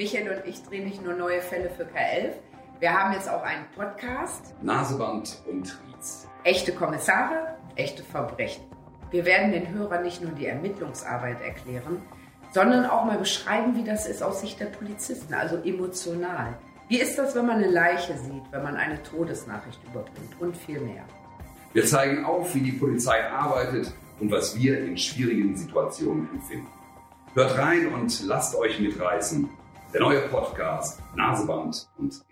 Michael und ich drehen nicht nur neue Fälle für K11. Wir haben jetzt auch einen Podcast. Naseband und Triez. Echte Kommissare, echte Verbrechen. Wir werden den Hörern nicht nur die Ermittlungsarbeit erklären, sondern auch mal beschreiben, wie das ist aus Sicht der Polizisten, also emotional. Wie ist das, wenn man eine Leiche sieht, wenn man eine Todesnachricht überbringt und viel mehr? Wir zeigen auf, wie die Polizei arbeitet und was wir in schwierigen Situationen empfinden. Hört rein und lasst euch mitreißen. Der neue Podcast Naseband und